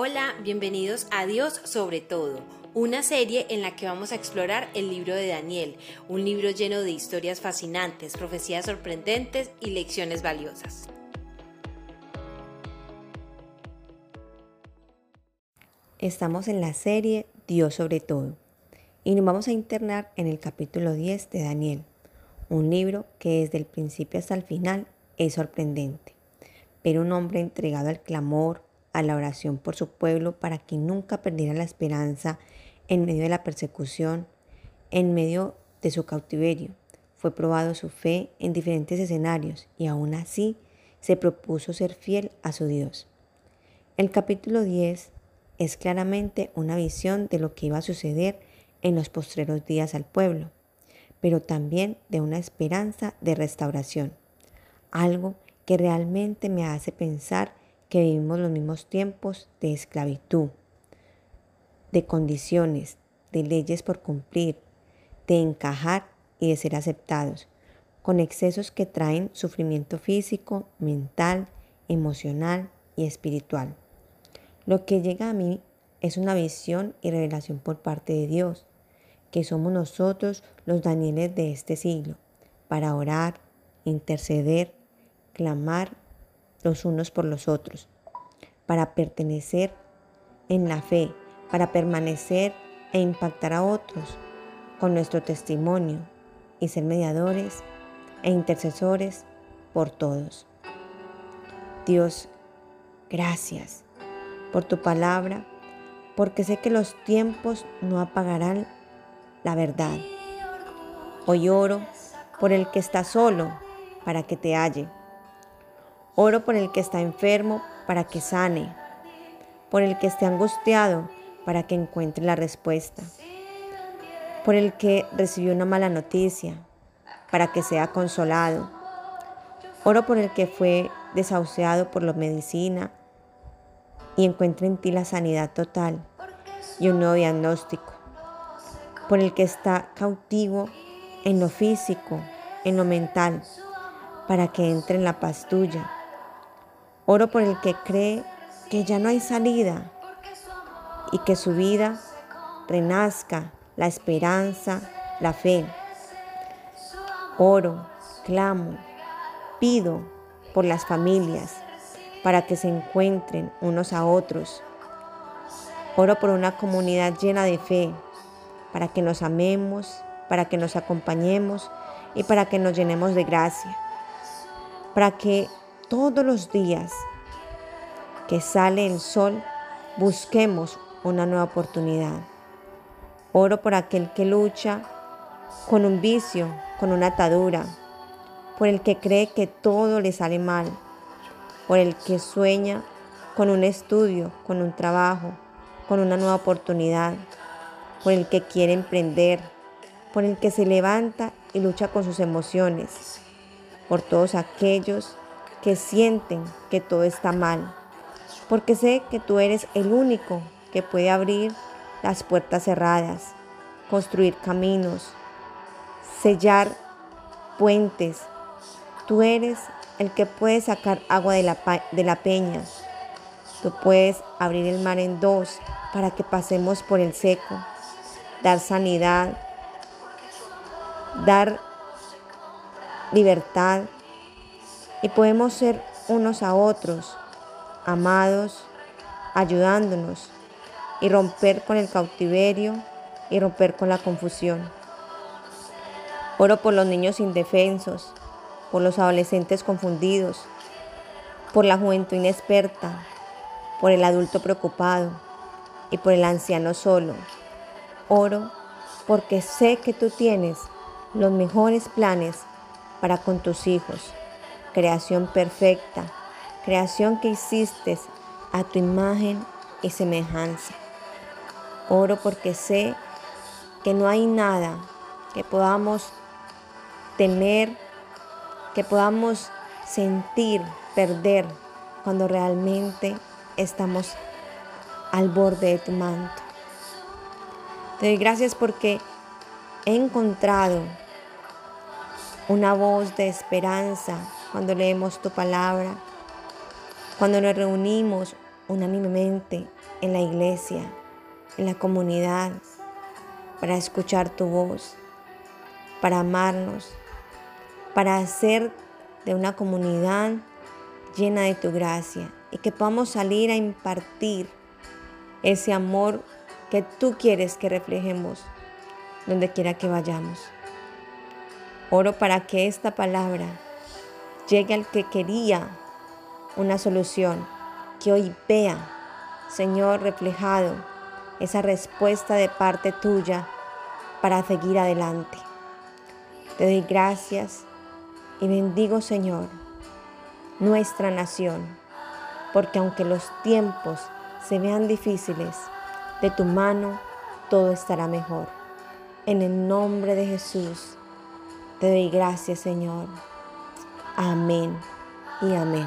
Hola, bienvenidos a Dios sobre todo, una serie en la que vamos a explorar el libro de Daniel, un libro lleno de historias fascinantes, profecías sorprendentes y lecciones valiosas. Estamos en la serie Dios sobre todo y nos vamos a internar en el capítulo 10 de Daniel, un libro que desde el principio hasta el final es sorprendente. Pero un hombre entregado al clamor, a la oración por su pueblo para que nunca perdiera la esperanza en medio de la persecución, en medio de su cautiverio. Fue probado su fe en diferentes escenarios y aún así se propuso ser fiel a su Dios. El capítulo 10 es claramente una visión de lo que iba a suceder en los postreros días al pueblo, pero también de una esperanza de restauración, algo que realmente me hace pensar que vivimos los mismos tiempos de esclavitud, de condiciones, de leyes por cumplir, de encajar y de ser aceptados, con excesos que traen sufrimiento físico, mental, emocional y espiritual. Lo que llega a mí es una visión y revelación por parte de Dios, que somos nosotros los Danieles de este siglo, para orar, interceder, clamar los unos por los otros, para pertenecer en la fe, para permanecer e impactar a otros con nuestro testimonio y ser mediadores e intercesores por todos. Dios, gracias por tu palabra, porque sé que los tiempos no apagarán la verdad. Hoy oro por el que está solo para que te halle Oro por el que está enfermo para que sane, por el que esté angustiado para que encuentre la respuesta, por el que recibió una mala noticia para que sea consolado. Oro por el que fue desahuciado por la medicina y encuentre en ti la sanidad total y un nuevo diagnóstico. Por el que está cautivo en lo físico, en lo mental, para que entre en la paz tuya Oro por el que cree que ya no hay salida y que su vida renazca la esperanza, la fe. Oro, clamo, pido por las familias para que se encuentren unos a otros. Oro por una comunidad llena de fe, para que nos amemos, para que nos acompañemos y para que nos llenemos de gracia, para que todos los días que sale el sol, busquemos una nueva oportunidad. Oro por aquel que lucha con un vicio, con una atadura, por el que cree que todo le sale mal, por el que sueña con un estudio, con un trabajo, con una nueva oportunidad, por el que quiere emprender, por el que se levanta y lucha con sus emociones, por todos aquellos que sienten que todo está mal, porque sé que tú eres el único que puede abrir las puertas cerradas, construir caminos, sellar puentes. Tú eres el que puede sacar agua de la, de la peña. Tú puedes abrir el mar en dos para que pasemos por el seco, dar sanidad, dar libertad, y podemos ser unos a otros, amados, ayudándonos y romper con el cautiverio y romper con la confusión. Oro por los niños indefensos, por los adolescentes confundidos, por la juventud inexperta, por el adulto preocupado y por el anciano solo. Oro porque sé que tú tienes los mejores planes para con tus hijos creación perfecta, creación que hiciste a tu imagen y semejanza. Oro porque sé que no hay nada que podamos temer, que podamos sentir, perder cuando realmente estamos al borde de tu manto. Te doy gracias porque he encontrado una voz de esperanza cuando leemos tu palabra, cuando nos reunimos unánimemente en la iglesia, en la comunidad, para escuchar tu voz, para amarnos, para hacer de una comunidad llena de tu gracia y que podamos salir a impartir ese amor que tú quieres que reflejemos donde quiera que vayamos. Oro para que esta palabra llegue al que quería una solución, que hoy vea, Señor, reflejado esa respuesta de parte tuya para seguir adelante. Te doy gracias y bendigo, Señor, nuestra nación, porque aunque los tiempos se vean difíciles, de tu mano todo estará mejor. En el nombre de Jesús, te doy gracias, Señor. Amén y amén.